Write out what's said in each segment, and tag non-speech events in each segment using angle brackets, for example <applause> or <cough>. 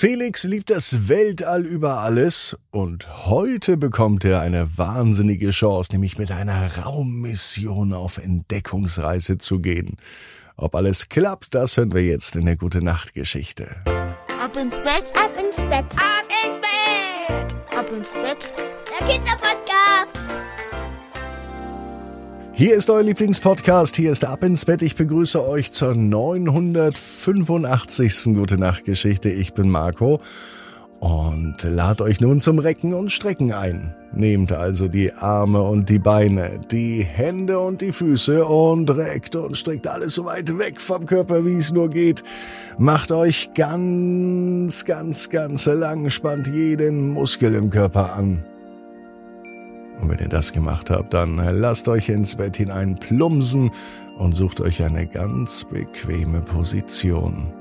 Felix liebt das Weltall über alles und heute bekommt er eine wahnsinnige Chance, nämlich mit einer Raummission auf Entdeckungsreise zu gehen. Ob alles klappt, das hören wir jetzt in der Gute Nacht Geschichte. Ab ins Bett, ab ins Bett, ab ins Bett, ab ins Bett. Der Kinderpodcast. Hier ist euer Lieblingspodcast, hier ist Ab ins Bett. Ich begrüße euch zur 985. Gute Nacht Geschichte. Ich bin Marco und lad euch nun zum Recken und Strecken ein. Nehmt also die Arme und die Beine, die Hände und die Füße und reckt und streckt alles so weit weg vom Körper, wie es nur geht. Macht euch ganz, ganz, ganz lang, spannt jeden Muskel im Körper an. Und wenn ihr das gemacht habt, dann lasst euch ins Bett hinein plumsen und sucht euch eine ganz bequeme Position.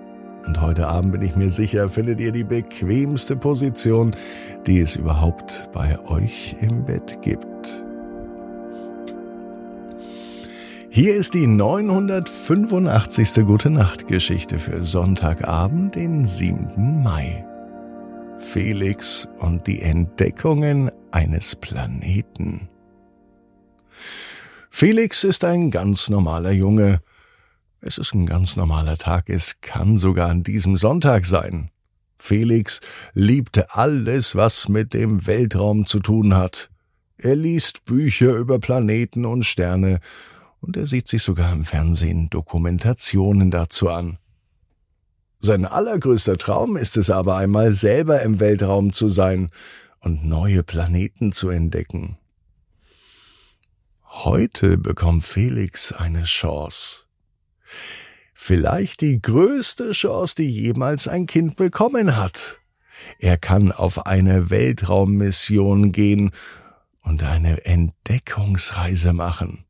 Und heute Abend bin ich mir sicher, findet ihr die bequemste Position, die es überhaupt bei euch im Bett gibt. Hier ist die 985. Gute Nacht Geschichte für Sonntagabend, den 7. Mai. Felix und die Entdeckungen eines Planeten. Felix ist ein ganz normaler Junge. Es ist ein ganz normaler Tag. Es kann sogar an diesem Sonntag sein. Felix liebte alles, was mit dem Weltraum zu tun hat. Er liest Bücher über Planeten und Sterne und er sieht sich sogar im Fernsehen Dokumentationen dazu an. Sein allergrößter Traum ist es aber einmal selber im Weltraum zu sein und neue Planeten zu entdecken. Heute bekommt Felix eine Chance. Vielleicht die größte Chance, die jemals ein Kind bekommen hat. Er kann auf eine Weltraummission gehen und eine Entdeckungsreise machen.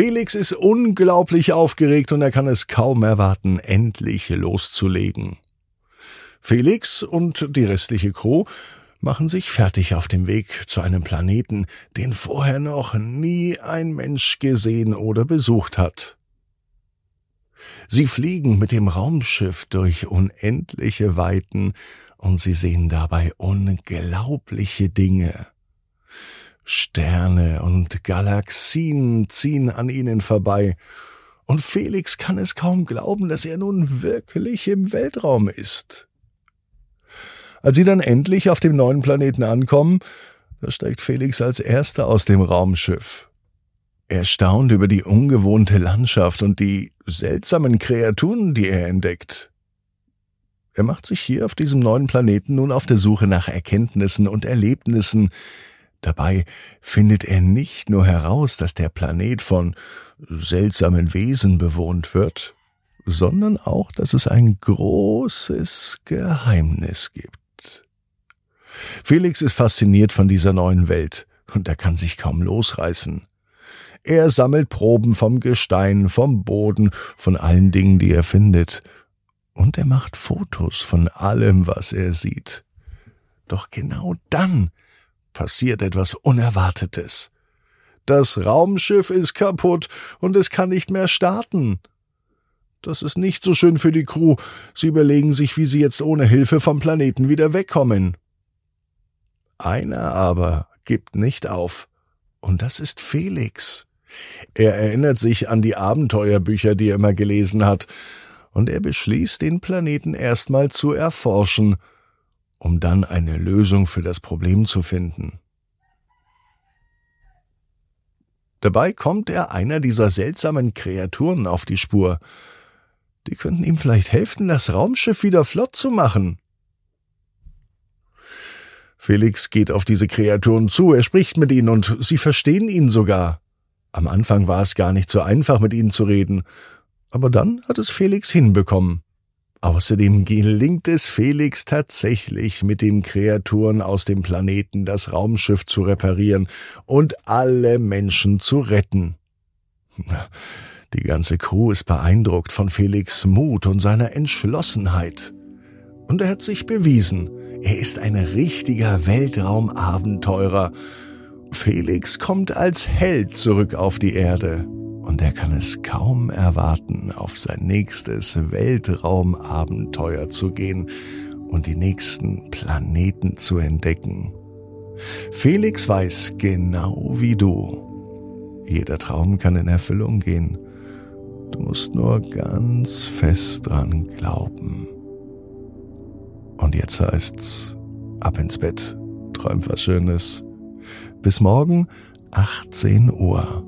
Felix ist unglaublich aufgeregt und er kann es kaum erwarten, endlich loszulegen. Felix und die restliche Crew machen sich fertig auf dem Weg zu einem Planeten, den vorher noch nie ein Mensch gesehen oder besucht hat. Sie fliegen mit dem Raumschiff durch unendliche Weiten und sie sehen dabei unglaubliche Dinge. Sterne und Galaxien ziehen an ihnen vorbei, und Felix kann es kaum glauben, dass er nun wirklich im Weltraum ist. Als sie dann endlich auf dem neuen Planeten ankommen, da steigt Felix als erster aus dem Raumschiff. Er staunt über die ungewohnte Landschaft und die seltsamen Kreaturen, die er entdeckt. Er macht sich hier auf diesem neuen Planeten nun auf der Suche nach Erkenntnissen und Erlebnissen. Dabei findet er nicht nur heraus, dass der Planet von seltsamen Wesen bewohnt wird, sondern auch, dass es ein großes Geheimnis gibt. Felix ist fasziniert von dieser neuen Welt und er kann sich kaum losreißen. Er sammelt Proben vom Gestein, vom Boden, von allen Dingen, die er findet. Und er macht Fotos von allem, was er sieht. Doch genau dann passiert etwas Unerwartetes. Das Raumschiff ist kaputt und es kann nicht mehr starten. Das ist nicht so schön für die Crew. Sie überlegen sich, wie sie jetzt ohne Hilfe vom Planeten wieder wegkommen. Einer aber gibt nicht auf, und das ist Felix. Er erinnert sich an die Abenteuerbücher, die er immer gelesen hat, und er beschließt, den Planeten erstmal zu erforschen, um dann eine Lösung für das Problem zu finden. Dabei kommt er einer dieser seltsamen Kreaturen auf die Spur. Die könnten ihm vielleicht helfen, das Raumschiff wieder flott zu machen. Felix geht auf diese Kreaturen zu, er spricht mit ihnen und sie verstehen ihn sogar. Am Anfang war es gar nicht so einfach, mit ihnen zu reden, aber dann hat es Felix hinbekommen. Außerdem gelingt es Felix tatsächlich, mit den Kreaturen aus dem Planeten das Raumschiff zu reparieren und alle Menschen zu retten. <laughs> Die ganze Crew ist beeindruckt von Felix Mut und seiner Entschlossenheit. Und er hat sich bewiesen. Er ist ein richtiger Weltraumabenteurer. Felix kommt als Held zurück auf die Erde. Und und er kann es kaum erwarten, auf sein nächstes Weltraumabenteuer zu gehen und die nächsten Planeten zu entdecken. Felix weiß genau wie du. Jeder Traum kann in Erfüllung gehen. Du musst nur ganz fest dran glauben. Und jetzt heißt's, ab ins Bett, träum was Schönes. Bis morgen, 18 Uhr.